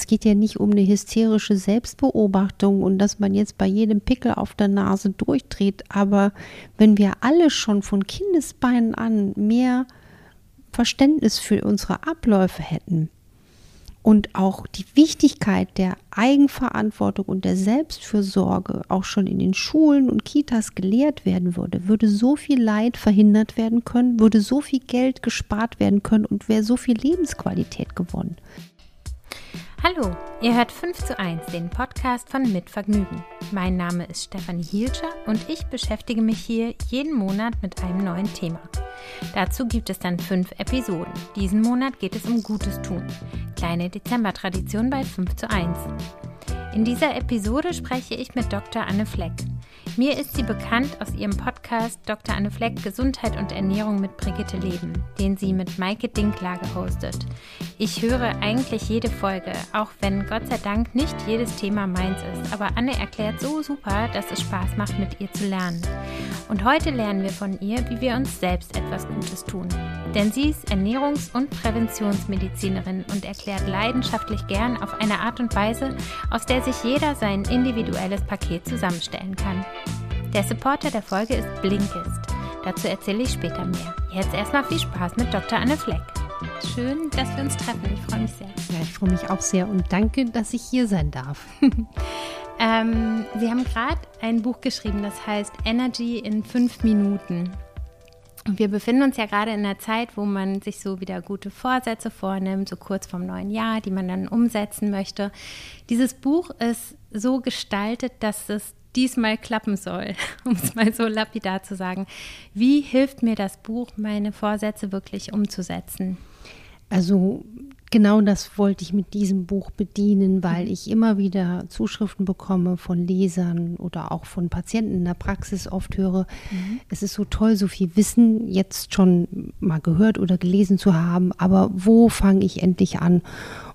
es geht ja nicht um eine hysterische Selbstbeobachtung und dass man jetzt bei jedem Pickel auf der Nase durchdreht. Aber wenn wir alle schon von Kindesbeinen an mehr Verständnis für unsere Abläufe hätten, und auch die Wichtigkeit der Eigenverantwortung und der Selbstfürsorge auch schon in den Schulen und Kitas gelehrt werden würde, würde so viel Leid verhindert werden können, würde so viel Geld gespart werden können und wäre so viel Lebensqualität gewonnen. Hallo, ihr hört 5 zu 1, den Podcast von Mitvergnügen. Mein Name ist Stefanie Hielscher und ich beschäftige mich hier jeden Monat mit einem neuen Thema. Dazu gibt es dann fünf Episoden. Diesen Monat geht es um Gutes tun. Kleine Dezember-Tradition bei 5 zu 1. In dieser Episode spreche ich mit Dr. Anne Fleck. Mir ist sie bekannt aus ihrem Podcast Dr. Anne Fleck Gesundheit und Ernährung mit Brigitte Leben, den sie mit Maike Dinklage hostet. Ich höre eigentlich jede Folge, auch wenn Gott sei Dank nicht jedes Thema meins ist, aber Anne erklärt so super, dass es Spaß macht, mit ihr zu lernen. Und heute lernen wir von ihr, wie wir uns selbst etwas Gutes tun. Denn sie ist Ernährungs- und Präventionsmedizinerin und erklärt leidenschaftlich gern auf eine Art und Weise, aus der sich jeder sein individuelles Paket zusammenstellen kann. Der Supporter der Folge ist Blinkist. Dazu erzähle ich später mehr. Jetzt erstmal viel Spaß mit Dr. Anne Fleck. Schön, dass wir uns treffen. Ich freue mich sehr. Ja, ich freue mich auch sehr und danke, dass ich hier sein darf. ähm, Sie haben gerade ein Buch geschrieben, das heißt Energy in fünf Minuten. Und wir befinden uns ja gerade in einer Zeit, wo man sich so wieder gute Vorsätze vornimmt, so kurz vorm neuen Jahr, die man dann umsetzen möchte. Dieses Buch ist so gestaltet, dass es diesmal klappen soll, um es mal so lapidar zu sagen. Wie hilft mir das Buch, meine Vorsätze wirklich umzusetzen? Also genau das wollte ich mit diesem Buch bedienen, weil ich immer wieder Zuschriften bekomme von Lesern oder auch von Patienten in der Praxis oft höre, mhm. es ist so toll, so viel Wissen jetzt schon mal gehört oder gelesen zu haben, aber wo fange ich endlich an?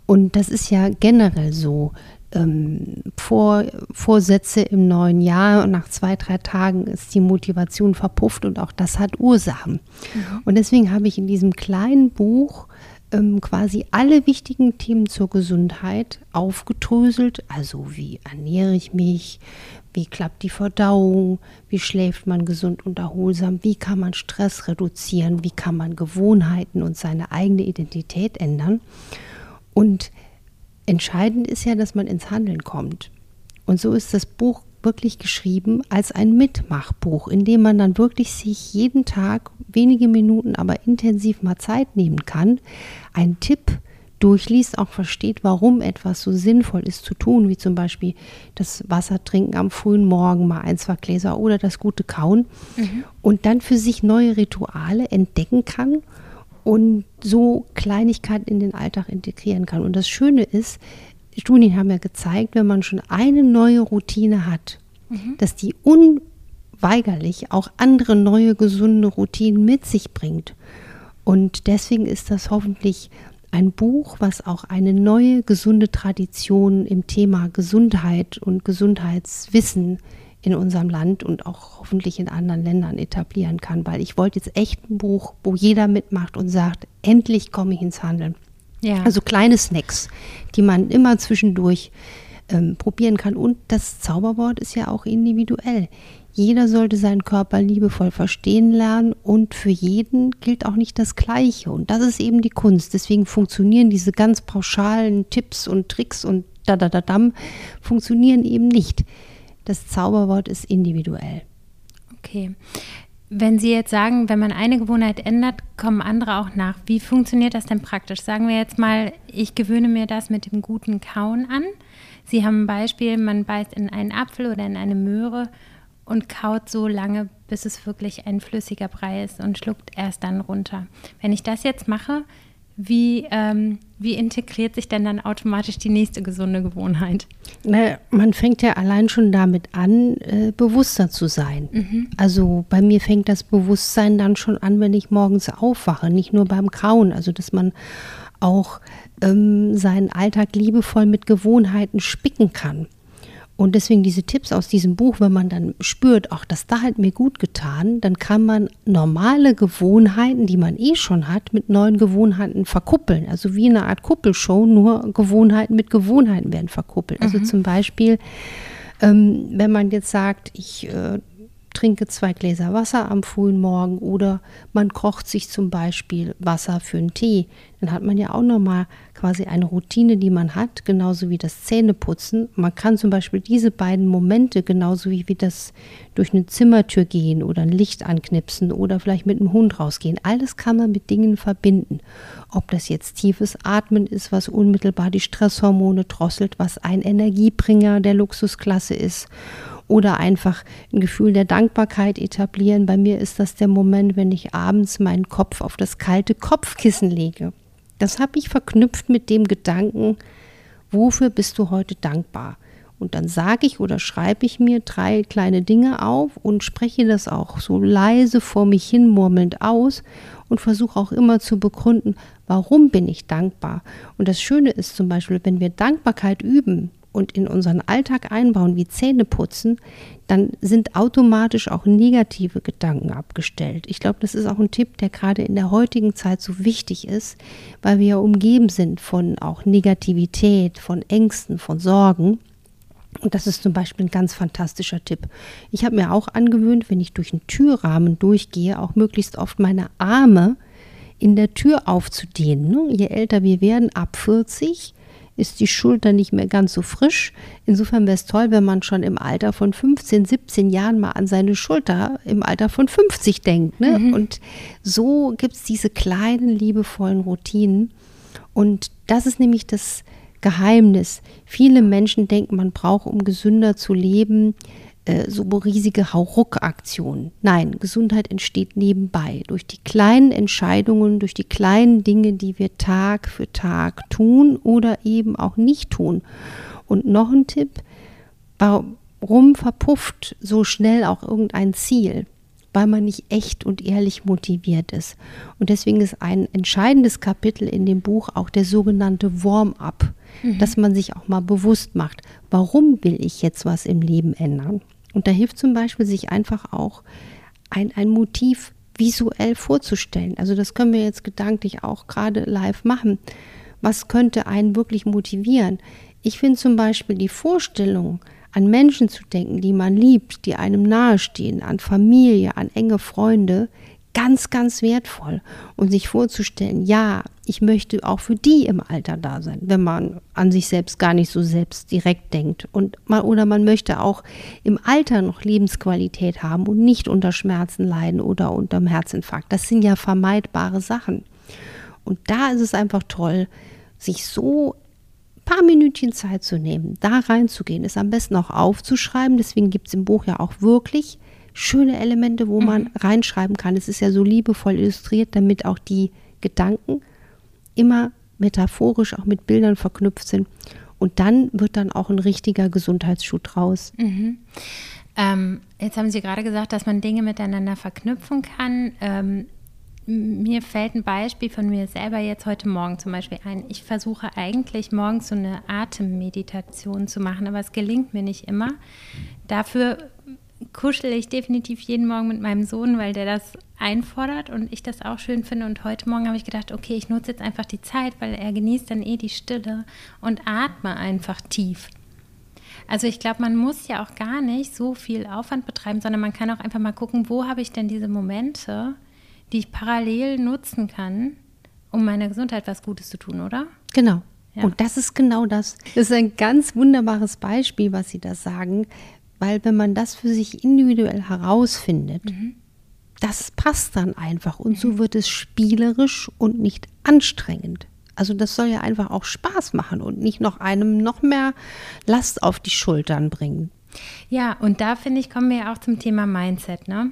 Und das ist ja generell so, ähm, Vor, Vorsätze im neuen Jahr und nach zwei, drei Tagen ist die Motivation verpufft und auch das hat Ursachen. Mhm. Und deswegen habe ich in diesem kleinen Buch ähm, quasi alle wichtigen Themen zur Gesundheit aufgedröselt. Also wie ernähre ich mich, wie klappt die Verdauung, wie schläft man gesund und erholsam, wie kann man Stress reduzieren, wie kann man Gewohnheiten und seine eigene Identität ändern. Und Entscheidend ist ja, dass man ins Handeln kommt. Und so ist das Buch wirklich geschrieben als ein Mitmachbuch, in dem man dann wirklich sich jeden Tag wenige Minuten, aber intensiv mal Zeit nehmen kann, einen Tipp durchliest, auch versteht, warum etwas so sinnvoll ist zu tun, wie zum Beispiel das Wasser trinken am frühen Morgen, mal ein, zwei Gläser oder das gute Kauen mhm. und dann für sich neue Rituale entdecken kann und so Kleinigkeiten in den Alltag integrieren kann. Und das Schöne ist, Studien haben ja gezeigt, wenn man schon eine neue Routine hat, mhm. dass die unweigerlich auch andere neue gesunde Routinen mit sich bringt. Und deswegen ist das hoffentlich ein Buch, was auch eine neue gesunde Tradition im Thema Gesundheit und Gesundheitswissen in unserem Land und auch hoffentlich in anderen Ländern etablieren kann, weil ich wollte jetzt echt ein Buch, wo jeder mitmacht und sagt, endlich komme ich ins Handeln. Ja. Also kleine Snacks, die man immer zwischendurch ähm, probieren kann. Und das Zauberwort ist ja auch individuell. Jeder sollte seinen Körper liebevoll verstehen lernen und für jeden gilt auch nicht das Gleiche. Und das ist eben die Kunst. Deswegen funktionieren diese ganz pauschalen Tipps und Tricks und da da da funktionieren eben nicht. Das Zauberwort ist individuell. Okay. Wenn Sie jetzt sagen, wenn man eine Gewohnheit ändert, kommen andere auch nach. Wie funktioniert das denn praktisch? Sagen wir jetzt mal, ich gewöhne mir das mit dem guten Kauen an. Sie haben ein Beispiel, man beißt in einen Apfel oder in eine Möhre und kaut so lange, bis es wirklich ein flüssiger Brei ist und schluckt erst dann runter. Wenn ich das jetzt mache, wie, ähm, wie integriert sich denn dann automatisch die nächste gesunde Gewohnheit? Na, man fängt ja allein schon damit an, äh, bewusster zu sein. Mhm. Also bei mir fängt das Bewusstsein dann schon an, wenn ich morgens aufwache, nicht nur beim Kauen. Also dass man auch ähm, seinen Alltag liebevoll mit Gewohnheiten spicken kann. Und deswegen diese Tipps aus diesem Buch, wenn man dann spürt, ach, das da hat mir gut getan, dann kann man normale Gewohnheiten, die man eh schon hat, mit neuen Gewohnheiten verkuppeln. Also wie eine Art Kuppelshow, nur Gewohnheiten mit Gewohnheiten werden verkuppelt. Also mhm. zum Beispiel, ähm, wenn man jetzt sagt, ich äh, trinke zwei Gläser Wasser am frühen Morgen oder man kocht sich zum Beispiel Wasser für einen Tee, dann hat man ja auch nochmal quasi eine Routine, die man hat, genauso wie das Zähneputzen. Man kann zum Beispiel diese beiden Momente, genauso wie, wie das durch eine Zimmertür gehen oder ein Licht anknipsen oder vielleicht mit einem Hund rausgehen, alles kann man mit Dingen verbinden. Ob das jetzt tiefes Atmen ist, was unmittelbar die Stresshormone drosselt, was ein Energiebringer der Luxusklasse ist oder einfach ein Gefühl der Dankbarkeit etablieren. Bei mir ist das der Moment, wenn ich abends meinen Kopf auf das kalte Kopfkissen lege. Das habe ich verknüpft mit dem Gedanken, wofür bist du heute dankbar? Und dann sage ich oder schreibe ich mir drei kleine Dinge auf und spreche das auch so leise vor mich hin murmelnd aus und versuche auch immer zu begründen, warum bin ich dankbar. Und das Schöne ist zum Beispiel, wenn wir Dankbarkeit üben, und in unseren Alltag einbauen, wie Zähne putzen, dann sind automatisch auch negative Gedanken abgestellt. Ich glaube, das ist auch ein Tipp, der gerade in der heutigen Zeit so wichtig ist, weil wir ja umgeben sind von auch Negativität, von Ängsten, von Sorgen. Und das ist zum Beispiel ein ganz fantastischer Tipp. Ich habe mir auch angewöhnt, wenn ich durch einen Türrahmen durchgehe, auch möglichst oft meine Arme in der Tür aufzudehnen. Ne? Je älter wir werden, ab 40, ist die Schulter nicht mehr ganz so frisch. Insofern wäre es toll, wenn man schon im Alter von 15, 17 Jahren mal an seine Schulter im Alter von 50 denkt. Ne? Mhm. Und so gibt es diese kleinen, liebevollen Routinen. Und das ist nämlich das Geheimnis. Viele Menschen denken, man braucht, um gesünder zu leben, äh, so riesige Hauruck-Aktionen. Nein, Gesundheit entsteht nebenbei durch die kleinen Entscheidungen, durch die kleinen Dinge, die wir Tag für Tag tun oder eben auch nicht tun. Und noch ein Tipp, warum verpufft so schnell auch irgendein Ziel? weil man nicht echt und ehrlich motiviert ist. Und deswegen ist ein entscheidendes Kapitel in dem Buch auch der sogenannte Warm-up, mhm. dass man sich auch mal bewusst macht, warum will ich jetzt was im Leben ändern? Und da hilft zum Beispiel, sich einfach auch ein, ein Motiv visuell vorzustellen. Also das können wir jetzt gedanklich auch gerade live machen. Was könnte einen wirklich motivieren? Ich finde zum Beispiel die Vorstellung, an Menschen zu denken, die man liebt, die einem nahestehen, an Familie, an enge Freunde, ganz, ganz wertvoll. Und sich vorzustellen, ja, ich möchte auch für die im Alter da sein, wenn man an sich selbst gar nicht so selbst direkt denkt. Und man, oder man möchte auch im Alter noch Lebensqualität haben und nicht unter Schmerzen leiden oder unter dem Herzinfarkt. Das sind ja vermeidbare Sachen. Und da ist es einfach toll, sich so paar Minütchen Zeit zu nehmen, da reinzugehen, es am besten auch aufzuschreiben. Deswegen gibt es im Buch ja auch wirklich schöne Elemente, wo man mhm. reinschreiben kann. Es ist ja so liebevoll illustriert, damit auch die Gedanken immer metaphorisch auch mit Bildern verknüpft sind. Und dann wird dann auch ein richtiger Gesundheitsschuh draus. Mhm. Ähm, jetzt haben Sie gerade gesagt, dass man Dinge miteinander verknüpfen kann. Ähm, mir fällt ein Beispiel von mir selber jetzt heute Morgen zum Beispiel ein. Ich versuche eigentlich morgens so eine Atemmeditation zu machen, aber es gelingt mir nicht immer. Dafür kuschel ich definitiv jeden Morgen mit meinem Sohn, weil der das einfordert und ich das auch schön finde. Und heute Morgen habe ich gedacht, okay, ich nutze jetzt einfach die Zeit, weil er genießt dann eh die Stille und atme einfach tief. Also ich glaube, man muss ja auch gar nicht so viel Aufwand betreiben, sondern man kann auch einfach mal gucken, wo habe ich denn diese Momente, die ich parallel nutzen kann, um meiner Gesundheit was Gutes zu tun, oder? Genau. Ja. Und das ist genau das. Das ist ein ganz wunderbares Beispiel, was Sie da sagen. Weil wenn man das für sich individuell herausfindet, mhm. das passt dann einfach und so mhm. wird es spielerisch und nicht anstrengend. Also das soll ja einfach auch Spaß machen und nicht noch einem noch mehr Last auf die Schultern bringen. Ja, und da finde ich, kommen wir ja auch zum Thema Mindset, ne?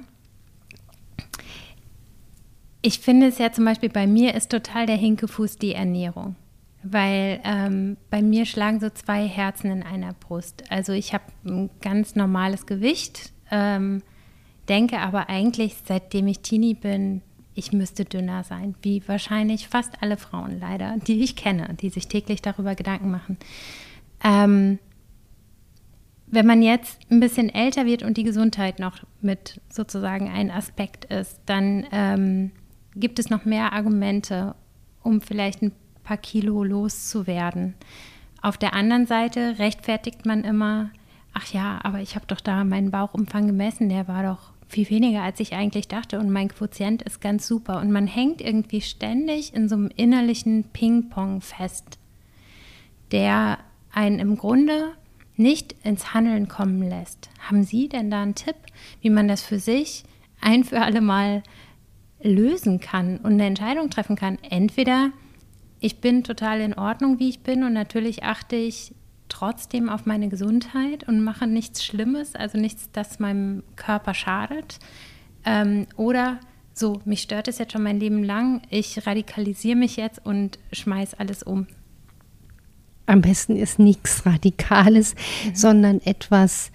Ich finde es ja zum Beispiel bei mir ist total der Hinkefuß die Ernährung weil ähm, bei mir schlagen so zwei Herzen in einer Brust. Also ich habe ein ganz normales Gewicht, ähm, denke aber eigentlich, seitdem ich Teenie bin, ich müsste dünner sein, wie wahrscheinlich fast alle Frauen leider, die ich kenne, die sich täglich darüber Gedanken machen. Ähm, wenn man jetzt ein bisschen älter wird und die Gesundheit noch mit sozusagen ein Aspekt ist, dann ähm, gibt es noch mehr Argumente, um vielleicht ein paar Kilo loszuwerden. Auf der anderen Seite rechtfertigt man immer, ach ja, aber ich habe doch da meinen Bauchumfang gemessen, der war doch viel weniger, als ich eigentlich dachte und mein Quotient ist ganz super. Und man hängt irgendwie ständig in so einem innerlichen Ping-Pong fest, der einen im Grunde nicht ins Handeln kommen lässt. Haben Sie denn da einen Tipp, wie man das für sich ein für alle Mal lösen kann und eine Entscheidung treffen kann? Entweder ich bin total in Ordnung, wie ich bin und natürlich achte ich trotzdem auf meine Gesundheit und mache nichts Schlimmes, also nichts, das meinem Körper schadet. Ähm, oder so, mich stört es jetzt schon mein Leben lang, ich radikalisiere mich jetzt und schmeiß alles um. Am besten ist nichts Radikales, mhm. sondern etwas,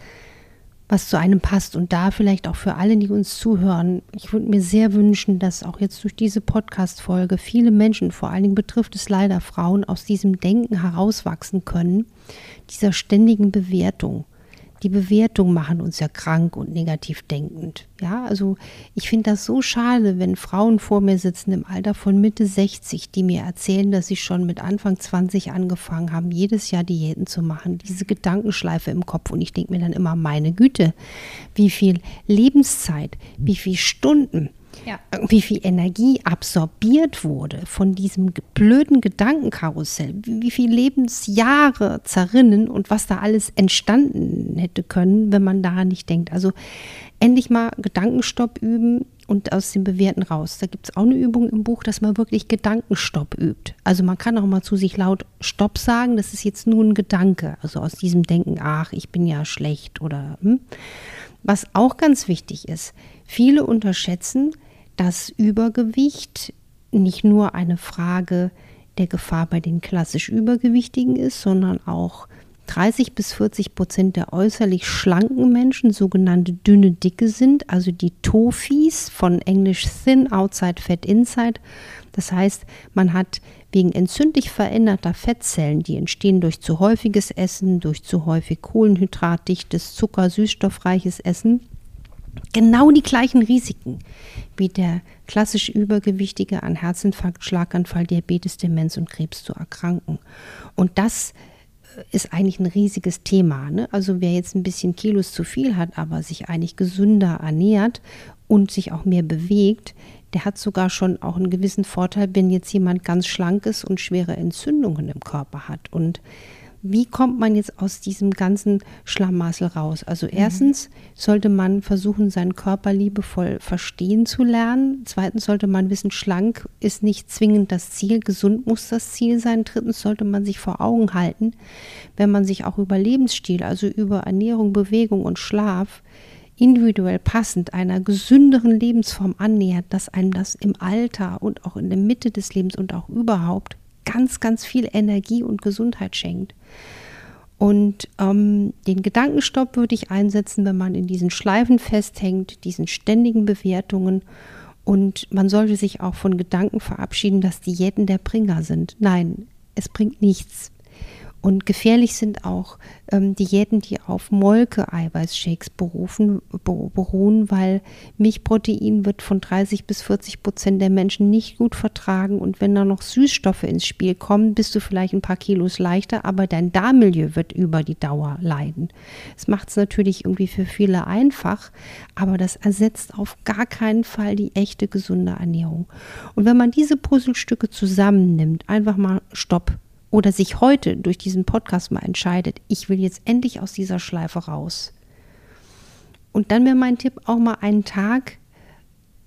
was zu einem passt. Und da vielleicht auch für alle, die uns zuhören, ich würde mir sehr wünschen, dass auch jetzt durch diese Podcast-Folge viele Menschen, vor allen Dingen betrifft es leider Frauen, aus diesem Denken herauswachsen können, dieser ständigen Bewertung die Bewertungen machen uns ja krank und negativ denkend. Ja, also ich finde das so schade, wenn Frauen vor mir sitzen im Alter von Mitte 60, die mir erzählen, dass sie schon mit Anfang 20 angefangen haben, jedes Jahr Diäten zu machen. Diese Gedankenschleife im Kopf. Und ich denke mir dann immer, meine Güte, wie viel Lebenszeit, wie viele Stunden ja. wie viel Energie absorbiert wurde von diesem blöden Gedankenkarussell, wie viele Lebensjahre zerrinnen und was da alles entstanden hätte können, wenn man daran nicht denkt. Also endlich mal Gedankenstopp üben und aus dem Bewerten raus. Da gibt es auch eine Übung im Buch, dass man wirklich Gedankenstopp übt. Also man kann auch mal zu sich laut Stopp sagen, das ist jetzt nur ein Gedanke. Also aus diesem Denken, ach, ich bin ja schlecht oder hm. was auch ganz wichtig ist, viele unterschätzen, dass Übergewicht nicht nur eine Frage der Gefahr bei den klassisch Übergewichtigen ist, sondern auch 30 bis 40 Prozent der äußerlich schlanken Menschen sogenannte dünne Dicke sind, also die Tofis von Englisch Thin Outside Fat Inside. Das heißt, man hat wegen entzündlich veränderter Fettzellen, die entstehen durch zu häufiges Essen, durch zu häufig kohlenhydratdichtes, zucker, süßstoffreiches Essen, genau die gleichen Risiken wie der klassisch Übergewichtige an Herzinfarkt, Schlaganfall, Diabetes, Demenz und Krebs zu erkranken. Und das äh, ist eigentlich ein riesiges Thema. Ne? Also wer jetzt ein bisschen Kilos zu viel hat, aber sich eigentlich gesünder ernährt und sich auch mehr bewegt, der hat sogar schon auch einen gewissen Vorteil, wenn jetzt jemand ganz schlank ist und schwere Entzündungen im Körper hat. Und wie kommt man jetzt aus diesem ganzen Schlamassel raus? Also mhm. erstens sollte man versuchen, seinen Körper liebevoll verstehen zu lernen. Zweitens sollte man wissen, schlank ist nicht zwingend das Ziel, gesund muss das Ziel sein. Drittens sollte man sich vor Augen halten, wenn man sich auch über Lebensstil, also über Ernährung, Bewegung und Schlaf individuell passend einer gesünderen Lebensform annähert, dass einem das im Alter und auch in der Mitte des Lebens und auch überhaupt ganz, ganz viel Energie und Gesundheit schenkt. Und ähm, den Gedankenstopp würde ich einsetzen, wenn man in diesen Schleifen festhängt, diesen ständigen Bewertungen. Und man sollte sich auch von Gedanken verabschieden, dass Diäten der Bringer sind. Nein, es bringt nichts. Und gefährlich sind auch ähm, Diäten, die auf Molke-Eiweißshakes berufen, beruhen, weil Milchprotein wird von 30 bis 40 Prozent der Menschen nicht gut vertragen. Und wenn da noch Süßstoffe ins Spiel kommen, bist du vielleicht ein paar Kilos leichter, aber dein Darmmilieu wird über die Dauer leiden. Es macht es natürlich irgendwie für viele einfach, aber das ersetzt auf gar keinen Fall die echte gesunde Ernährung. Und wenn man diese Puzzlestücke zusammennimmt, einfach mal Stopp oder sich heute durch diesen Podcast mal entscheidet, ich will jetzt endlich aus dieser Schleife raus. Und dann wäre mein Tipp auch mal einen Tag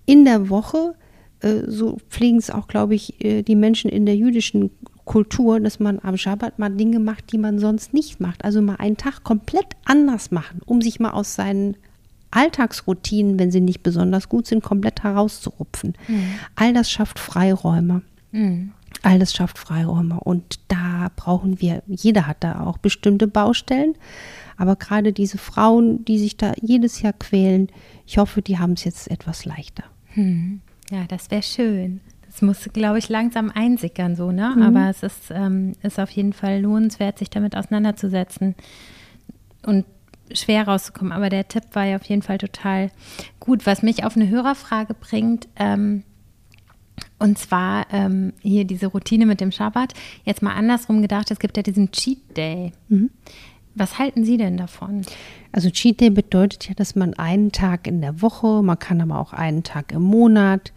in der Woche, äh, so pflegen es auch, glaube ich, äh, die Menschen in der jüdischen Kultur, dass man am Schabbat mal Dinge macht, die man sonst nicht macht. Also mal einen Tag komplett anders machen, um sich mal aus seinen Alltagsroutinen, wenn sie nicht besonders gut sind, komplett herauszurupfen. Mhm. All das schafft Freiräume. Mhm. All das schafft Freiräume und da brauchen wir, jeder hat da auch bestimmte Baustellen, aber gerade diese Frauen, die sich da jedes Jahr quälen, ich hoffe, die haben es jetzt etwas leichter. Hm. Ja, das wäre schön. Das muss, glaube ich, langsam einsickern, so, ne? Mhm. Aber es ist, ähm, ist auf jeden Fall lohnenswert, sich damit auseinanderzusetzen. Und schwer rauszukommen. Aber der Tipp war ja auf jeden Fall total gut. Was mich auf eine Hörerfrage bringt, ähm, und zwar ähm, hier diese Routine mit dem Schabbat. Jetzt mal andersrum gedacht, es gibt ja diesen Cheat Day. Mhm. Was halten Sie denn davon? Also Cheat Day bedeutet ja, dass man einen Tag in der Woche, man kann aber auch einen Tag im Monat,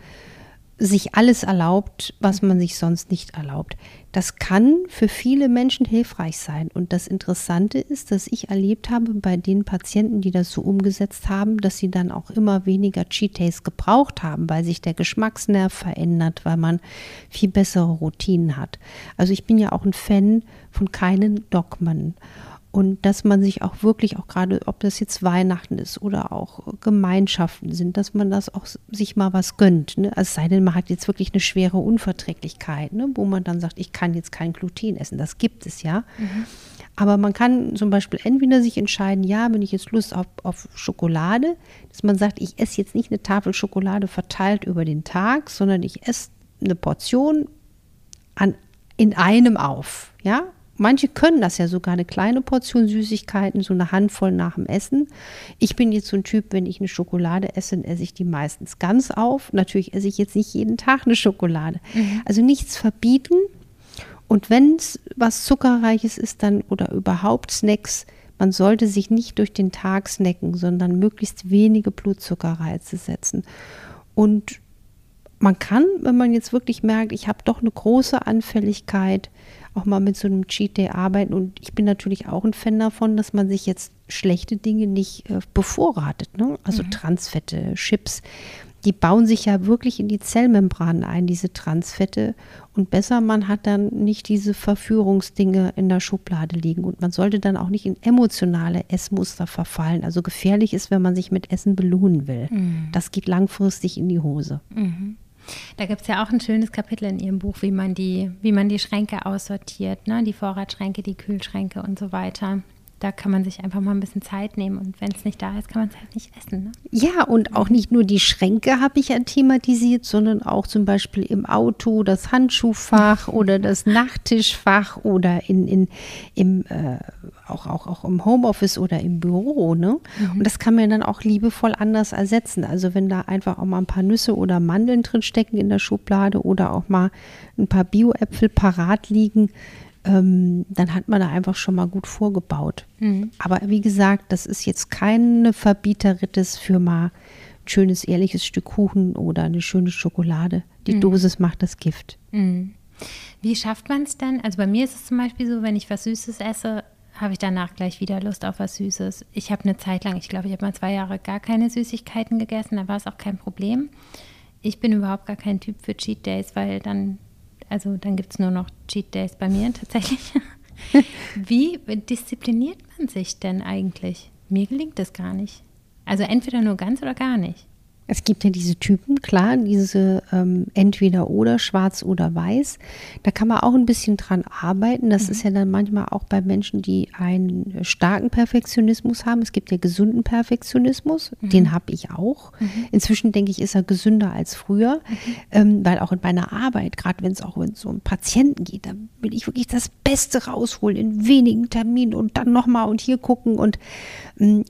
sich alles erlaubt, was man sich sonst nicht erlaubt. Das kann für viele Menschen hilfreich sein. Und das Interessante ist, dass ich erlebt habe bei den Patienten, die das so umgesetzt haben, dass sie dann auch immer weniger Cheat Days gebraucht haben, weil sich der Geschmacksnerv verändert, weil man viel bessere Routinen hat. Also ich bin ja auch ein Fan von keinen Dogmen und dass man sich auch wirklich auch gerade, ob das jetzt Weihnachten ist oder auch Gemeinschaften sind, dass man das auch sich mal was gönnt. Ne? Also es sei denn, man hat jetzt wirklich eine schwere Unverträglichkeit, ne? wo man dann sagt, ich kann jetzt kein Gluten essen. Das gibt es ja. Mhm. Aber man kann zum Beispiel entweder sich entscheiden, ja, wenn ich jetzt Lust auf, auf Schokolade, dass man sagt, ich esse jetzt nicht eine Tafel Schokolade verteilt über den Tag, sondern ich esse eine Portion an, in einem auf. Ja, Manche können das ja sogar, eine kleine Portion Süßigkeiten, so eine Handvoll nach dem Essen. Ich bin jetzt so ein Typ, wenn ich eine Schokolade esse, dann esse ich die meistens ganz auf. Natürlich esse ich jetzt nicht jeden Tag eine Schokolade. Mhm. Also nichts verbieten. Und wenn es was Zuckerreiches ist, dann oder überhaupt Snacks, man sollte sich nicht durch den Tag snacken, sondern möglichst wenige Blutzuckerreize setzen. Und man kann, wenn man jetzt wirklich merkt, ich habe doch eine große Anfälligkeit auch mal mit so einem Cheat Day arbeiten. Und ich bin natürlich auch ein Fan davon, dass man sich jetzt schlechte Dinge nicht äh, bevorratet. Ne? Also mhm. Transfette, Chips, die bauen sich ja wirklich in die Zellmembranen ein, diese Transfette. Und besser, man hat dann nicht diese Verführungsdinge in der Schublade liegen. Und man sollte dann auch nicht in emotionale Essmuster verfallen. Also gefährlich ist, wenn man sich mit Essen belohnen will. Mhm. Das geht langfristig in die Hose. Mhm. Da gibt es ja auch ein schönes Kapitel in Ihrem Buch, wie man die, wie man die Schränke aussortiert, ne? die Vorratsschränke, die Kühlschränke und so weiter da kann man sich einfach mal ein bisschen Zeit nehmen und wenn es nicht da ist, kann man es halt nicht essen. Ne? Ja, und auch nicht nur die Schränke habe ich ja thematisiert, sondern auch zum Beispiel im Auto das Handschuhfach oder das Nachttischfach oder in, in, im, äh, auch, auch, auch im Homeoffice oder im Büro. Ne? Mhm. Und das kann man dann auch liebevoll anders ersetzen. Also wenn da einfach auch mal ein paar Nüsse oder Mandeln drin stecken in der Schublade oder auch mal ein paar Bio-Äpfel parat liegen, ähm, dann hat man da einfach schon mal gut vorgebaut. Mhm. Aber wie gesagt, das ist jetzt keine Verbieterrittes für mal ein schönes, ehrliches Stück Kuchen oder eine schöne Schokolade. Die mhm. Dosis macht das Gift. Mhm. Wie schafft man es denn? Also bei mir ist es zum Beispiel so, wenn ich was Süßes esse, habe ich danach gleich wieder Lust auf was Süßes. Ich habe eine Zeit lang, ich glaube, ich habe mal zwei Jahre gar keine Süßigkeiten gegessen, da war es auch kein Problem. Ich bin überhaupt gar kein Typ für Cheat Days, weil dann also dann gibt es nur noch Cheat Days bei mir tatsächlich. Wie diszipliniert man sich denn eigentlich? Mir gelingt das gar nicht. Also entweder nur ganz oder gar nicht. Es gibt ja diese Typen, klar, diese ähm, entweder oder schwarz oder weiß. Da kann man auch ein bisschen dran arbeiten. Das mhm. ist ja dann manchmal auch bei Menschen, die einen starken Perfektionismus haben. Es gibt ja gesunden Perfektionismus, mhm. den habe ich auch. Mhm. Inzwischen denke ich, ist er gesünder als früher, mhm. ähm, weil auch in meiner Arbeit, gerade wenn es auch um so einen Patienten geht, da will ich wirklich das Beste rausholen in wenigen Terminen und dann nochmal und hier gucken und ähm,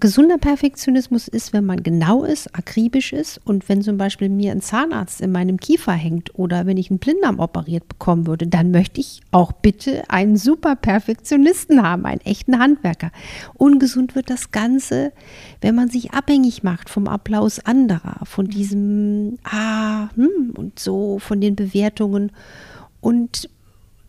Gesunder Perfektionismus ist, wenn man genau ist, akribisch ist und wenn zum Beispiel mir ein Zahnarzt in meinem Kiefer hängt oder wenn ich einen Blinddarm operiert bekommen würde, dann möchte ich auch bitte einen super Perfektionisten haben, einen echten Handwerker. Ungesund wird das Ganze, wenn man sich abhängig macht vom Applaus anderer, von diesem Ah, hm, und so, von den Bewertungen und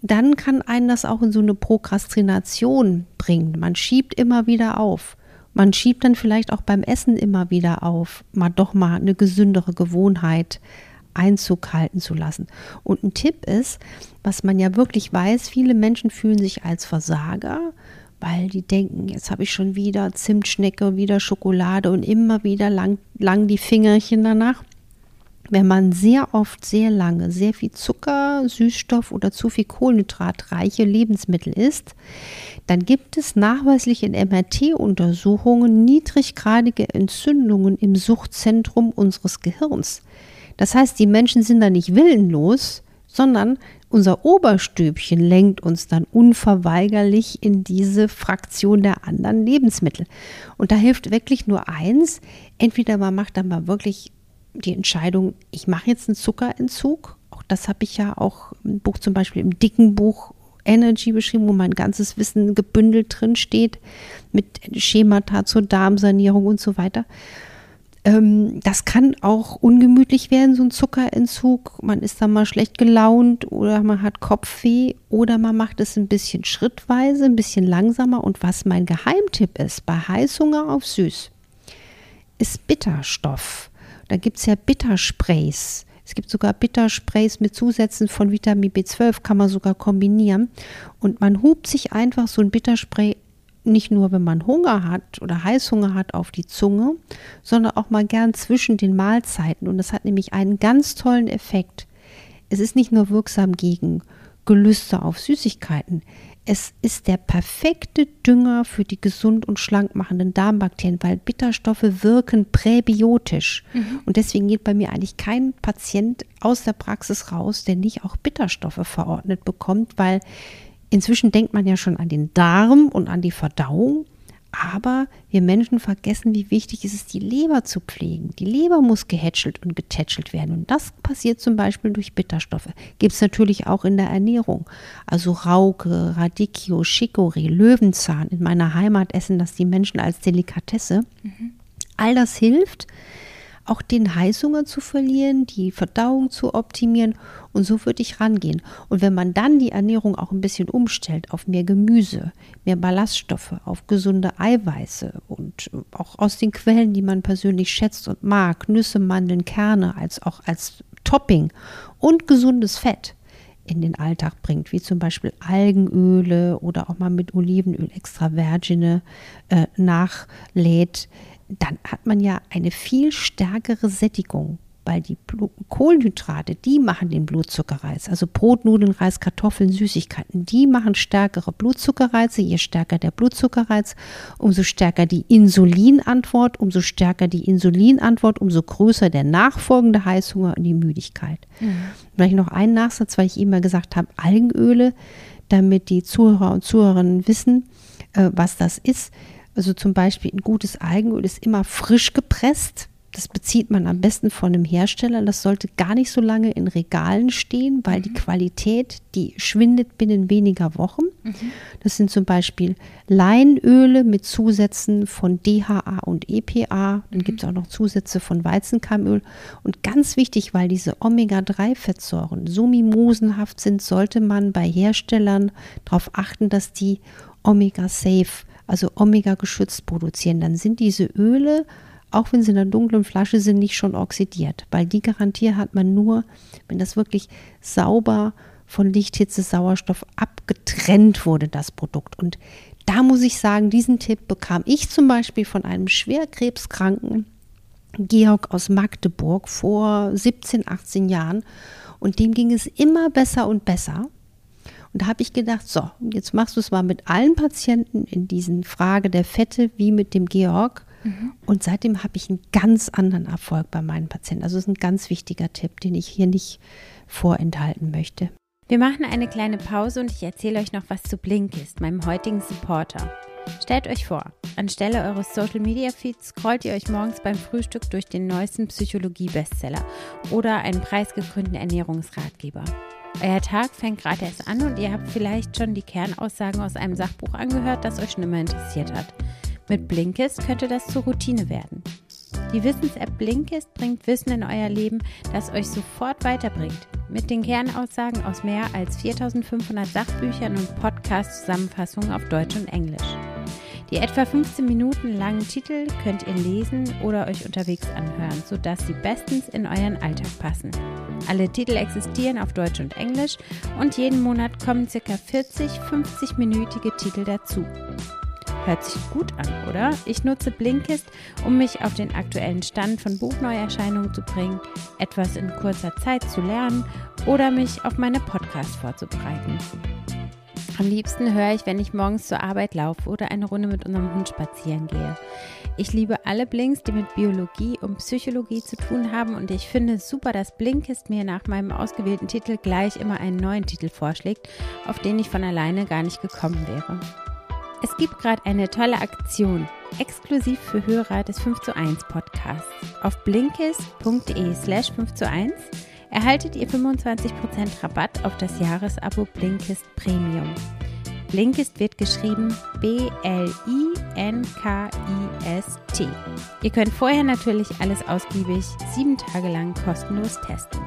dann kann einen das auch in so eine Prokrastination bringen. Man schiebt immer wieder auf. Man schiebt dann vielleicht auch beim Essen immer wieder auf, mal doch mal eine gesündere Gewohnheit Einzug halten zu lassen. Und ein Tipp ist, was man ja wirklich weiß, viele Menschen fühlen sich als Versager, weil die denken, jetzt habe ich schon wieder Zimtschnecke, wieder Schokolade und immer wieder lang, lang die Fingerchen danach. Wenn man sehr oft, sehr lange, sehr viel Zucker, Süßstoff oder zu viel Kohlenhydratreiche Lebensmittel isst, dann gibt es nachweislich in MRT-Untersuchungen niedriggradige Entzündungen im Suchtzentrum unseres Gehirns. Das heißt, die Menschen sind da nicht willenlos, sondern unser Oberstübchen lenkt uns dann unverweigerlich in diese Fraktion der anderen Lebensmittel. Und da hilft wirklich nur eins, entweder man macht dann mal wirklich die Entscheidung, ich mache jetzt einen Zuckerentzug. Auch das habe ich ja auch im Buch zum Beispiel im dicken Buch Energy beschrieben, wo mein ganzes Wissen gebündelt drin steht mit Schemata zur Darmsanierung und so weiter. Ähm, das kann auch ungemütlich werden, so ein Zuckerentzug. Man ist dann mal schlecht gelaunt oder man hat Kopfweh oder man macht es ein bisschen schrittweise, ein bisschen langsamer. Und was mein Geheimtipp ist bei Heißhunger auf Süß, ist Bitterstoff. Da gibt es ja Bittersprays. Es gibt sogar Bittersprays mit Zusätzen von Vitamin B12, kann man sogar kombinieren. Und man hupt sich einfach so ein Bitterspray nicht nur, wenn man Hunger hat oder Heißhunger hat auf die Zunge, sondern auch mal gern zwischen den Mahlzeiten. Und das hat nämlich einen ganz tollen Effekt. Es ist nicht nur wirksam gegen Gelüste auf Süßigkeiten. Es ist der perfekte Dünger für die gesund und schlank machenden Darmbakterien, weil Bitterstoffe wirken präbiotisch. Mhm. Und deswegen geht bei mir eigentlich kein Patient aus der Praxis raus, der nicht auch Bitterstoffe verordnet bekommt, weil Inzwischen denkt man ja schon an den Darm und an die Verdauung, aber wir Menschen vergessen, wie wichtig es ist, die Leber zu pflegen. Die Leber muss gehätschelt und getätschelt werden. Und das passiert zum Beispiel durch Bitterstoffe. Gibt es natürlich auch in der Ernährung. Also Rauke, Radicchio, Chicorée, Löwenzahn. In meiner Heimat essen das die Menschen als Delikatesse. Mhm. All das hilft, auch den Heißhunger zu verlieren, die Verdauung zu optimieren und so würde ich rangehen. Und wenn man dann die Ernährung auch ein bisschen umstellt auf mehr Gemüse, mehr Ballaststoffe, auf gesunde Eiweiße und auch aus den Quellen, die man persönlich schätzt und mag, Nüsse, Mandeln, Kerne als auch als Topping und gesundes Fett in den Alltag bringt, wie zum Beispiel Algenöle oder auch mal mit Olivenöl extra Vergine äh, nachlädt, dann hat man ja eine viel stärkere Sättigung, weil die Kohlenhydrate, die machen den Blutzuckerreiz. Also Brot, Nudeln, Reis, Kartoffeln, Süßigkeiten, die machen stärkere Blutzuckerreize. Je stärker der Blutzuckerreiz, umso stärker die Insulinantwort, umso stärker die Insulinantwort, umso größer der nachfolgende Heißhunger und die Müdigkeit. Mhm. Vielleicht noch ein Nachsatz, weil ich eben mal gesagt habe, Algenöle, damit die Zuhörer und Zuhörerinnen wissen, äh, was das ist. Also zum Beispiel ein gutes Algenöl ist immer frisch gepresst. Das bezieht man am besten von einem Hersteller. Das sollte gar nicht so lange in Regalen stehen, weil die mhm. Qualität, die schwindet binnen weniger Wochen. Mhm. Das sind zum Beispiel Leinöle mit Zusätzen von DHA und EPA. Dann mhm. gibt es auch noch Zusätze von Weizenkeimöl. Und ganz wichtig, weil diese Omega-3-Fettsäuren so mimosenhaft sind, sollte man bei Herstellern darauf achten, dass die Omega-Safe also Omega geschützt produzieren, dann sind diese Öle, auch wenn sie in einer dunklen Flasche sind, nicht schon oxidiert, weil die Garantie hat man nur, wenn das wirklich sauber von Lichthitze, Sauerstoff abgetrennt wurde, das Produkt. Und da muss ich sagen, diesen Tipp bekam ich zum Beispiel von einem schwerkrebskranken Georg aus Magdeburg vor 17, 18 Jahren. Und dem ging es immer besser und besser. Und da habe ich gedacht, so, jetzt machst du es mal mit allen Patienten in diesen Frage der Fette wie mit dem Georg. Mhm. Und seitdem habe ich einen ganz anderen Erfolg bei meinen Patienten. Also es ist ein ganz wichtiger Tipp, den ich hier nicht vorenthalten möchte. Wir machen eine kleine Pause und ich erzähle euch noch was zu Blinkist, meinem heutigen Supporter. Stellt euch vor, anstelle eures Social Media Feeds scrollt ihr euch morgens beim Frühstück durch den neuesten Psychologie-Bestseller oder einen preisgekrönten Ernährungsratgeber. Euer Tag fängt gerade erst an und ihr habt vielleicht schon die Kernaussagen aus einem Sachbuch angehört, das euch schon immer interessiert hat. Mit Blinkist könnte das zur Routine werden. Die Wissens-App Blinkist bringt Wissen in euer Leben, das euch sofort weiterbringt. Mit den Kernaussagen aus mehr als 4500 Sachbüchern und Podcast-Zusammenfassungen auf Deutsch und Englisch. Die etwa 15 Minuten langen Titel könnt ihr lesen oder euch unterwegs anhören, sodass sie bestens in euren Alltag passen. Alle Titel existieren auf Deutsch und Englisch und jeden Monat kommen ca. 40 50-minütige Titel dazu. Hört sich gut an, oder? Ich nutze Blinkist, um mich auf den aktuellen Stand von Buchneuerscheinungen zu bringen, etwas in kurzer Zeit zu lernen oder mich auf meine Podcasts vorzubereiten. Am liebsten höre ich, wenn ich morgens zur Arbeit laufe oder eine Runde mit unserem Hund spazieren gehe. Ich liebe alle Blinks, die mit Biologie und Psychologie zu tun haben und ich finde es super, dass Blinkist mir nach meinem ausgewählten Titel gleich immer einen neuen Titel vorschlägt, auf den ich von alleine gar nicht gekommen wäre. Es gibt gerade eine tolle Aktion, exklusiv für Hörer des 5 zu 1 Podcasts. Auf blinkist.de slash 5 zu 1 erhaltet ihr 25% Rabatt auf das Jahresabo Blinkist Premium. Blinkist wird geschrieben B-L-I-N-K-I-S-T. Ihr könnt vorher natürlich alles ausgiebig sieben Tage lang kostenlos testen.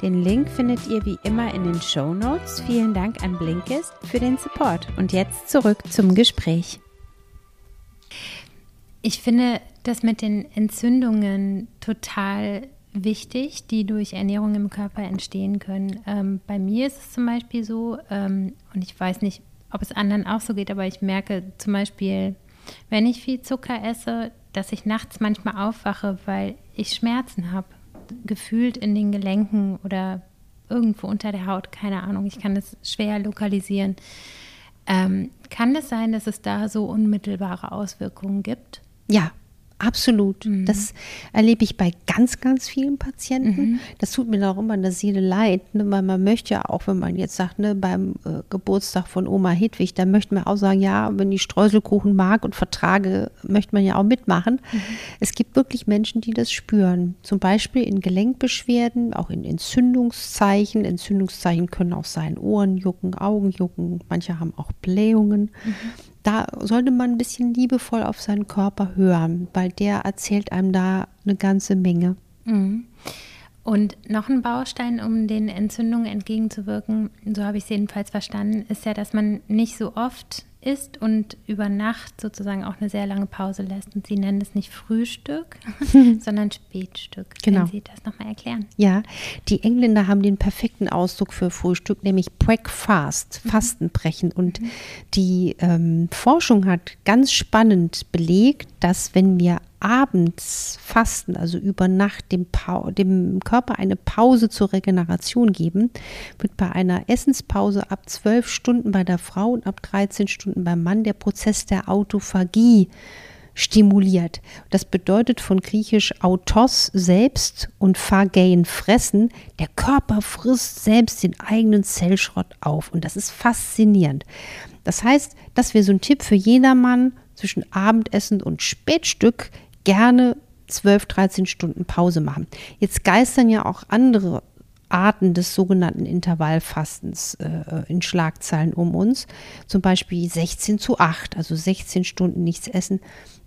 Den Link findet ihr wie immer in den Show Notes. Vielen Dank an Blinkist für den Support. Und jetzt zurück zum Gespräch. Ich finde das mit den Entzündungen total wichtig, die durch Ernährung im Körper entstehen können. Ähm, bei mir ist es zum Beispiel so, ähm, und ich weiß nicht, ob es anderen auch so geht, aber ich merke zum Beispiel, wenn ich viel Zucker esse, dass ich nachts manchmal aufwache, weil ich Schmerzen habe, gefühlt in den Gelenken oder irgendwo unter der Haut, keine Ahnung, ich kann das schwer lokalisieren. Ähm, kann es sein, dass es da so unmittelbare Auswirkungen gibt? Ja, Absolut. Mhm. Das erlebe ich bei ganz, ganz vielen Patienten. Mhm. Das tut mir auch immer in der Seele leid, ne? weil man möchte ja auch, wenn man jetzt sagt, ne, beim äh, Geburtstag von Oma Hedwig, da möchte man auch sagen, ja, wenn ich Streuselkuchen mag und vertrage, möchte man ja auch mitmachen. Mhm. Es gibt wirklich Menschen, die das spüren. Zum Beispiel in Gelenkbeschwerden, auch in Entzündungszeichen. Entzündungszeichen können auch sein Ohren jucken, Augen jucken. Manche haben auch Blähungen. Da sollte man ein bisschen liebevoll auf seinen Körper hören, weil der erzählt einem da eine ganze Menge. Mhm. Und noch ein Baustein, um den Entzündungen entgegenzuwirken, so habe ich es jedenfalls verstanden, ist ja, dass man nicht so oft isst und über Nacht sozusagen auch eine sehr lange Pause lässt. Und Sie nennen es nicht Frühstück, sondern Spätstück. Genau. Können Sie das nochmal erklären? Ja, die Engländer haben den perfekten Ausdruck für Frühstück, nämlich Breakfast, mhm. Fastenbrechen. Und mhm. die ähm, Forschung hat ganz spannend belegt, dass wenn wir abends fasten, also über Nacht dem, dem, Körper eine Pause zur Regeneration geben, wird bei einer Essenspause ab 12 Stunden bei der Frau und ab 13 Stunden beim Mann der Prozess der Autophagie stimuliert. Das bedeutet von griechisch autos selbst und phagein fressen. Der Körper frisst selbst den eigenen Zellschrott auf und das ist faszinierend. Das heißt, das wäre so ein Tipp für jedermann zwischen Abendessen und Spätstück gerne 12, 13 Stunden Pause machen. Jetzt geistern ja auch andere Arten des sogenannten Intervallfastens äh, in Schlagzeilen um uns. Zum Beispiel 16 zu 8, also 16 Stunden nichts essen.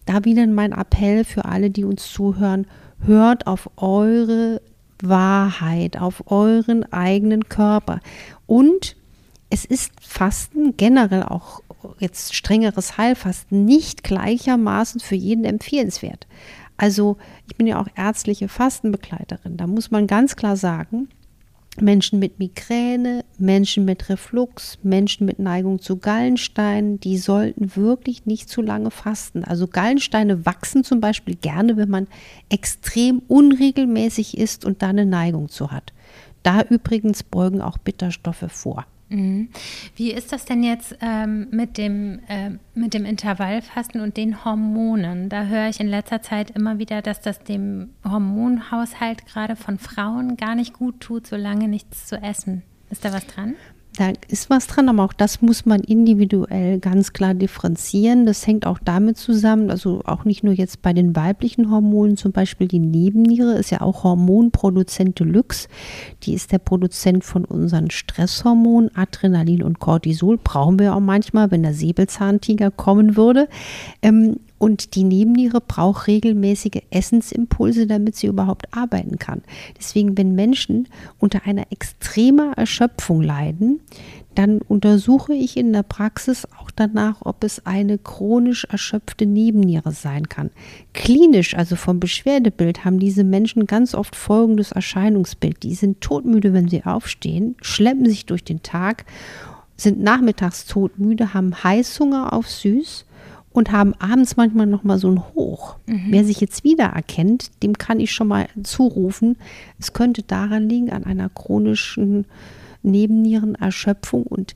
Da wieder mein Appell für alle, die uns zuhören, hört auf eure Wahrheit, auf euren eigenen Körper. Und es ist Fasten generell auch jetzt strengeres Heilfasten nicht gleichermaßen für jeden empfehlenswert. Also ich bin ja auch ärztliche Fastenbegleiterin. Da muss man ganz klar sagen, Menschen mit Migräne, Menschen mit Reflux, Menschen mit Neigung zu Gallensteinen, die sollten wirklich nicht zu lange fasten. Also Gallensteine wachsen zum Beispiel gerne, wenn man extrem unregelmäßig isst und da eine Neigung zu hat. Da übrigens beugen auch Bitterstoffe vor. Mhm. Wie ist das denn jetzt ähm, mit, dem, äh, mit dem Intervallfasten und den Hormonen? Da höre ich in letzter Zeit immer wieder, dass das dem Hormonhaushalt gerade von Frauen gar nicht gut tut, solange nichts zu essen. Ist da was dran? Da ist was dran, aber auch das muss man individuell ganz klar differenzieren. Das hängt auch damit zusammen, also auch nicht nur jetzt bei den weiblichen Hormonen, zum Beispiel die Nebenniere ist ja auch Hormonproduzent Deluxe. Die ist der Produzent von unseren Stresshormonen, Adrenalin und Cortisol. Brauchen wir auch manchmal, wenn der Säbelzahntiger kommen würde. Und die Nebenniere braucht regelmäßige Essensimpulse, damit sie überhaupt arbeiten kann. Deswegen, wenn Menschen unter einer extremer Erschöpfung leiden, dann untersuche ich in der Praxis auch danach, ob es eine chronisch erschöpfte Nebenniere sein kann. Klinisch, also vom Beschwerdebild, haben diese Menschen ganz oft folgendes Erscheinungsbild. Die sind todmüde, wenn sie aufstehen, schleppen sich durch den Tag, sind nachmittags todmüde, haben Heißhunger auf Süß und haben abends manchmal noch mal so ein Hoch. Mhm. Wer sich jetzt wiedererkennt, dem kann ich schon mal zurufen, es könnte daran liegen, an einer chronischen Nebennierenerschöpfung und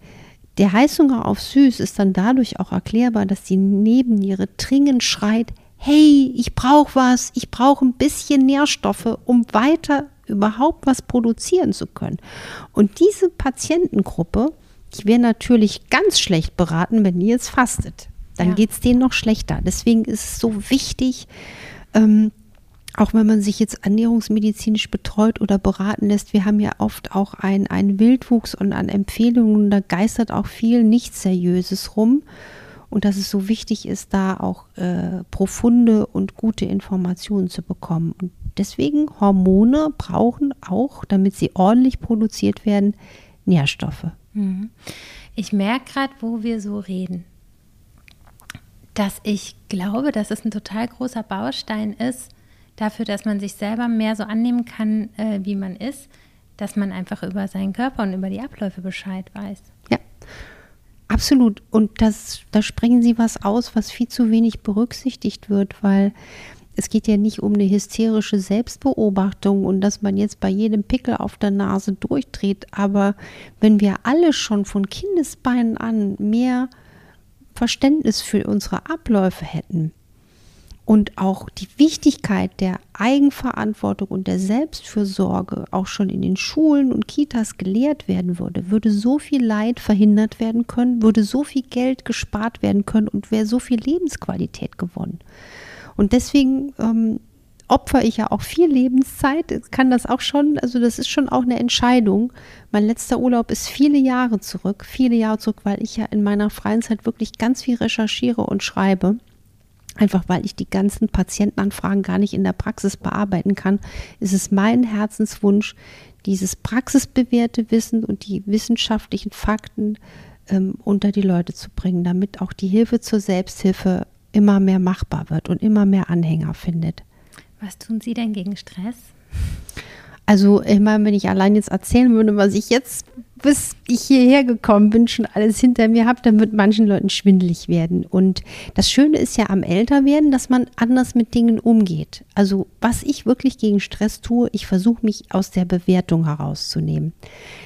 Der Heißhunger auf Süß ist dann dadurch auch erklärbar, dass die Nebenniere dringend schreit, hey, ich brauche was, ich brauche ein bisschen Nährstoffe, um weiter überhaupt was produzieren zu können. Und diese Patientengruppe, die wäre natürlich ganz schlecht beraten, wenn ihr jetzt fastet. Dann ja. geht es denen noch schlechter. Deswegen ist es so wichtig, ähm, auch wenn man sich jetzt ernährungsmedizinisch betreut oder beraten lässt, wir haben ja oft auch einen Wildwuchs und an Empfehlungen, da geistert auch viel nichts Seriöses rum. Und dass es so wichtig ist, da auch äh, profunde und gute Informationen zu bekommen. Und deswegen Hormone brauchen auch, damit sie ordentlich produziert werden, Nährstoffe. Mhm. Ich merke gerade, wo wir so reden, dass ich glaube, dass es ein total großer Baustein ist, dafür, dass man sich selber mehr so annehmen kann, äh, wie man ist, dass man einfach über seinen Körper und über die Abläufe Bescheid weiß. Ja, absolut. Und das, da springen Sie was aus, was viel zu wenig berücksichtigt wird, weil es geht ja nicht um eine hysterische Selbstbeobachtung und dass man jetzt bei jedem Pickel auf der Nase durchdreht. Aber wenn wir alle schon von Kindesbeinen an mehr Verständnis für unsere Abläufe hätten, und auch die Wichtigkeit der Eigenverantwortung und der Selbstfürsorge auch schon in den Schulen und Kitas gelehrt werden würde, würde so viel Leid verhindert werden können, würde so viel Geld gespart werden können und wäre so viel Lebensqualität gewonnen. Und deswegen ähm, opfer ich ja auch viel Lebenszeit, kann das auch schon, also das ist schon auch eine Entscheidung. Mein letzter Urlaub ist viele Jahre zurück, viele Jahre zurück, weil ich ja in meiner freien Zeit wirklich ganz viel recherchiere und schreibe. Einfach weil ich die ganzen Patientenanfragen gar nicht in der Praxis bearbeiten kann, ist es mein Herzenswunsch, dieses praxisbewährte Wissen und die wissenschaftlichen Fakten ähm, unter die Leute zu bringen, damit auch die Hilfe zur Selbsthilfe immer mehr machbar wird und immer mehr Anhänger findet. Was tun Sie denn gegen Stress? Also, ich meine, wenn ich allein jetzt erzählen würde, was ich jetzt, bis ich hierher gekommen bin, schon alles hinter mir habe, dann wird manchen Leuten schwindelig werden. Und das Schöne ist ja am Älterwerden, dass man anders mit Dingen umgeht. Also, was ich wirklich gegen Stress tue, ich versuche mich aus der Bewertung herauszunehmen.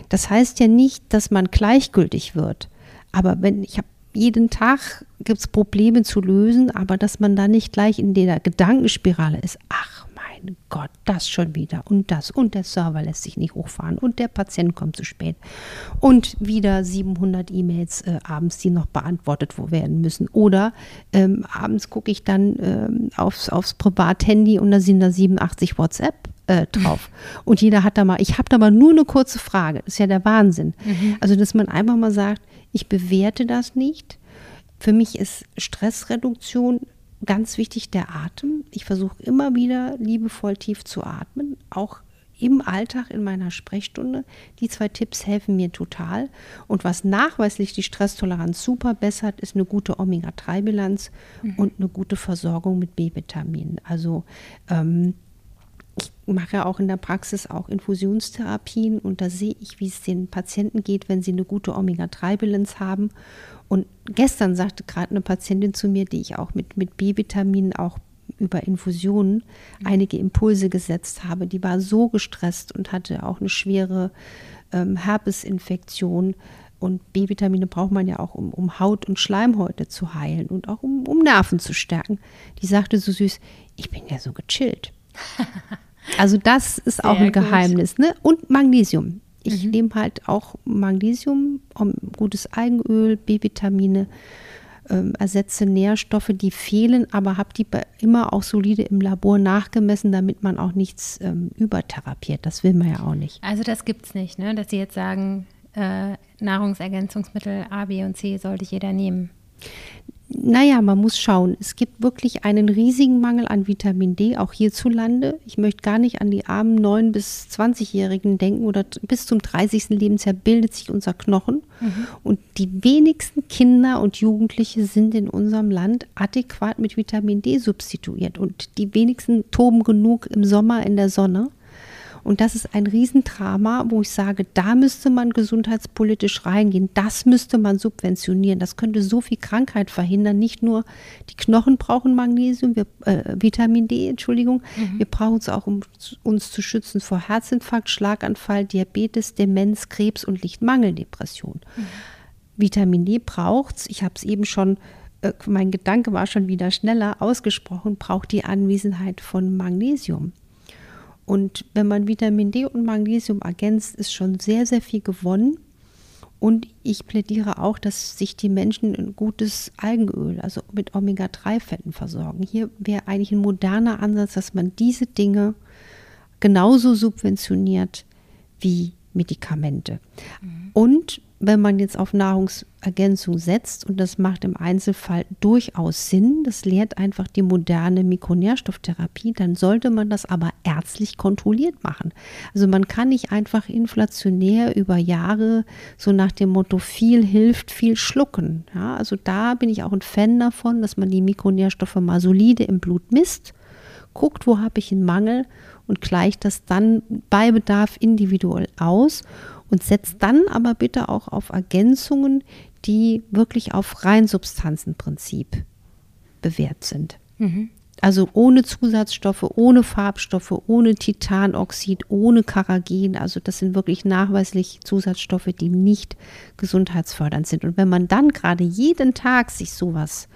Das heißt ja nicht, dass man gleichgültig wird. Aber wenn ich habe jeden Tag gibt es Probleme zu lösen, aber dass man da nicht gleich in der Gedankenspirale ist, ach mein Gott, das schon wieder und das und der Server lässt sich nicht hochfahren und der Patient kommt zu spät und wieder 700 E-Mails äh, abends, die noch beantwortet werden müssen. Oder ähm, abends gucke ich dann ähm, aufs, aufs Privathandy und da sind da 87 WhatsApp äh, drauf. Und jeder hat da mal, ich habe da mal nur eine kurze Frage. Das ist ja der Wahnsinn. Mhm. Also, dass man einfach mal sagt, ich bewerte das nicht. Für mich ist Stressreduktion ganz wichtig der Atem. Ich versuche immer wieder liebevoll tief zu atmen, auch im Alltag in meiner Sprechstunde. Die zwei Tipps helfen mir total. Und was nachweislich die Stresstoleranz super bessert, ist eine gute Omega-3-Bilanz mhm. und eine gute Versorgung mit B-Vitaminen. Also ähm, ich mache ja auch in der Praxis auch Infusionstherapien und da sehe ich, wie es den Patienten geht, wenn sie eine gute Omega-3-Bilanz haben. Und gestern sagte gerade eine Patientin zu mir, die ich auch mit, mit B-Vitaminen auch über Infusionen mhm. einige Impulse gesetzt habe, die war so gestresst und hatte auch eine schwere ähm, Herpesinfektion. Und B-Vitamine braucht man ja auch, um, um Haut und Schleimhäute zu heilen und auch um, um Nerven zu stärken. Die sagte so süß, ich bin ja so gechillt. Also das ist Sehr auch ein Geheimnis. Ne? Und Magnesium. Ich mhm. nehme halt auch Magnesium, gutes Algenöl, B-Vitamine, ähm, ersetze Nährstoffe, die fehlen, aber habe die immer auch solide im Labor nachgemessen, damit man auch nichts ähm, übertherapiert. Das will man ja auch nicht. Also das gibt es nicht, ne? dass Sie jetzt sagen, äh, Nahrungsergänzungsmittel A, B und C sollte jeder nehmen. Naja, man muss schauen. Es gibt wirklich einen riesigen Mangel an Vitamin D, auch hierzulande. Ich möchte gar nicht an die armen 9- bis 20-Jährigen denken oder bis zum 30. Lebensjahr bildet sich unser Knochen. Mhm. Und die wenigsten Kinder und Jugendliche sind in unserem Land adäquat mit Vitamin D substituiert. Und die wenigsten toben genug im Sommer in der Sonne. Und das ist ein Riesendrama, wo ich sage, da müsste man gesundheitspolitisch reingehen. Das müsste man subventionieren. Das könnte so viel Krankheit verhindern. Nicht nur die Knochen brauchen Magnesium, wir, äh, Vitamin D, Entschuldigung. Mhm. Wir brauchen es auch, um uns zu schützen vor Herzinfarkt, Schlaganfall, Diabetes, Demenz, Krebs und Lichtmangeldepression. Mhm. Vitamin D braucht es, ich habe es eben schon, äh, mein Gedanke war schon wieder schneller ausgesprochen, braucht die Anwesenheit von Magnesium. Und wenn man Vitamin D und Magnesium ergänzt, ist schon sehr, sehr viel gewonnen. Und ich plädiere auch, dass sich die Menschen ein gutes Algenöl, also mit Omega-3-Fetten versorgen. Hier wäre eigentlich ein moderner Ansatz, dass man diese Dinge genauso subventioniert wie Medikamente. Mhm. Und wenn man jetzt auf Nahrungsergänzung setzt, und das macht im Einzelfall durchaus Sinn, das lehrt einfach die moderne Mikronährstofftherapie, dann sollte man das aber ärztlich kontrolliert machen. Also man kann nicht einfach inflationär über Jahre so nach dem Motto viel hilft, viel schlucken. Ja, also da bin ich auch ein Fan davon, dass man die Mikronährstoffe mal solide im Blut misst, guckt, wo habe ich einen Mangel und gleicht das dann bei Bedarf individuell aus und setzt dann aber bitte auch auf Ergänzungen, die wirklich auf Reinsubstanzenprinzip bewährt sind. Mhm. Also ohne Zusatzstoffe, ohne Farbstoffe, ohne Titanoxid, ohne Karagen. Also das sind wirklich nachweislich Zusatzstoffe, die nicht gesundheitsfördernd sind. Und wenn man dann gerade jeden Tag sich sowas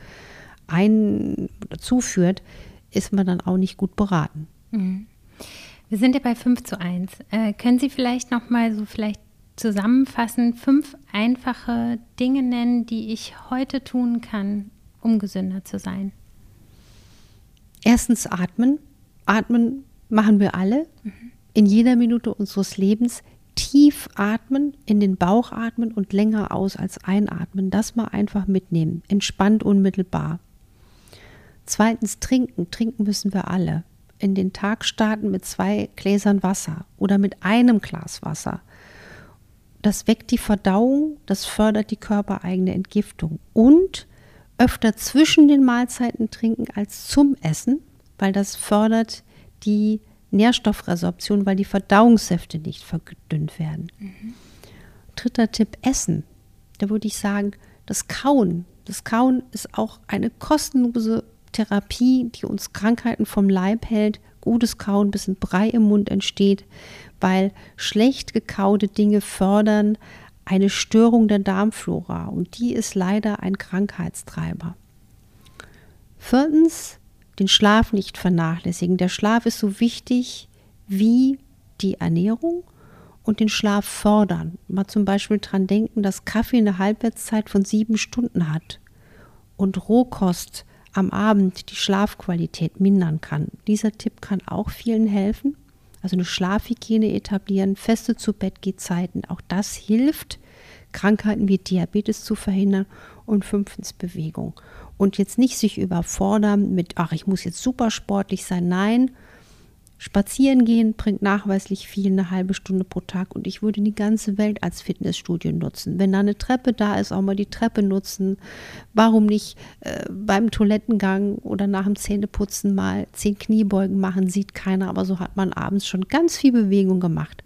ein zuführt, ist man dann auch nicht gut beraten. Mhm. Wir sind ja bei 5 zu 1. Äh, können Sie vielleicht noch mal so vielleicht zusammenfassend fünf einfache Dinge nennen, die ich heute tun kann, um gesünder zu sein? Erstens atmen. Atmen machen wir alle. Mhm. In jeder Minute unseres Lebens tief atmen, in den Bauch atmen und länger aus als einatmen. Das mal einfach mitnehmen. Entspannt unmittelbar. Zweitens trinken. Trinken müssen wir alle. In den Tag starten mit zwei Gläsern Wasser oder mit einem Glas Wasser das weckt die Verdauung, das fördert die körpereigene Entgiftung und öfter zwischen den Mahlzeiten trinken als zum Essen, weil das fördert die Nährstoffresorption, weil die Verdauungssäfte nicht verdünnt werden. Mhm. Dritter Tipp, Essen. Da würde ich sagen, das Kauen. Das Kauen ist auch eine kostenlose Therapie, die uns Krankheiten vom Leib hält. Gutes Kauen, bis ein Brei im Mund entsteht, weil schlecht gekaute Dinge fördern eine Störung der Darmflora und die ist leider ein Krankheitstreiber. Viertens, den Schlaf nicht vernachlässigen. Der Schlaf ist so wichtig wie die Ernährung und den Schlaf fördern. Mal zum Beispiel daran denken, dass Kaffee eine Halbwertszeit von sieben Stunden hat und Rohkost am Abend die Schlafqualität mindern kann. Dieser Tipp kann auch vielen helfen also eine Schlafhygiene etablieren, feste Zu-Bett-Gehzeiten. Auch das hilft, Krankheiten wie Diabetes zu verhindern. Und fünftens Bewegung. Und jetzt nicht sich überfordern mit, ach, ich muss jetzt super sportlich sein. Nein, Spazieren gehen bringt nachweislich viel, eine halbe Stunde pro Tag und ich würde die ganze Welt als Fitnessstudio nutzen. Wenn da eine Treppe da ist, auch mal die Treppe nutzen. Warum nicht äh, beim Toilettengang oder nach dem Zähneputzen mal zehn Kniebeugen machen, sieht keiner, aber so hat man abends schon ganz viel Bewegung gemacht.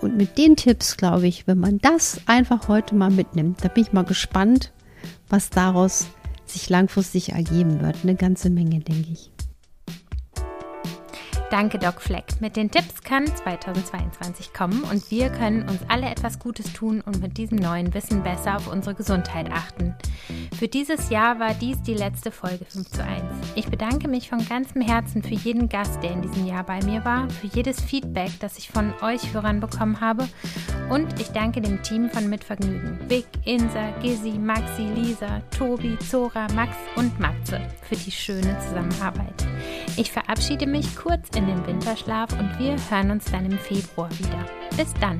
Und mit den Tipps, glaube ich, wenn man das einfach heute mal mitnimmt, da bin ich mal gespannt, was daraus sich langfristig ergeben wird. Eine ganze Menge, denke ich. Danke, Doc Fleck. Mit den Tipps kann 2022 kommen und wir können uns alle etwas Gutes tun und mit diesem neuen Wissen besser auf unsere Gesundheit achten. Für dieses Jahr war dies die letzte Folge 5 zu 1. Ich bedanke mich von ganzem Herzen für jeden Gast, der in diesem Jahr bei mir war, für jedes Feedback, das ich von euch Hörern bekommen habe und ich danke dem Team von Mitvergnügen. Vic, Insa, Gizzy, Maxi, Lisa, Tobi, Zora, Max und Matze für die schöne Zusammenarbeit. Ich verabschiede mich kurz in den Winterschlaf und wir hören uns dann im Februar wieder. Bis dann!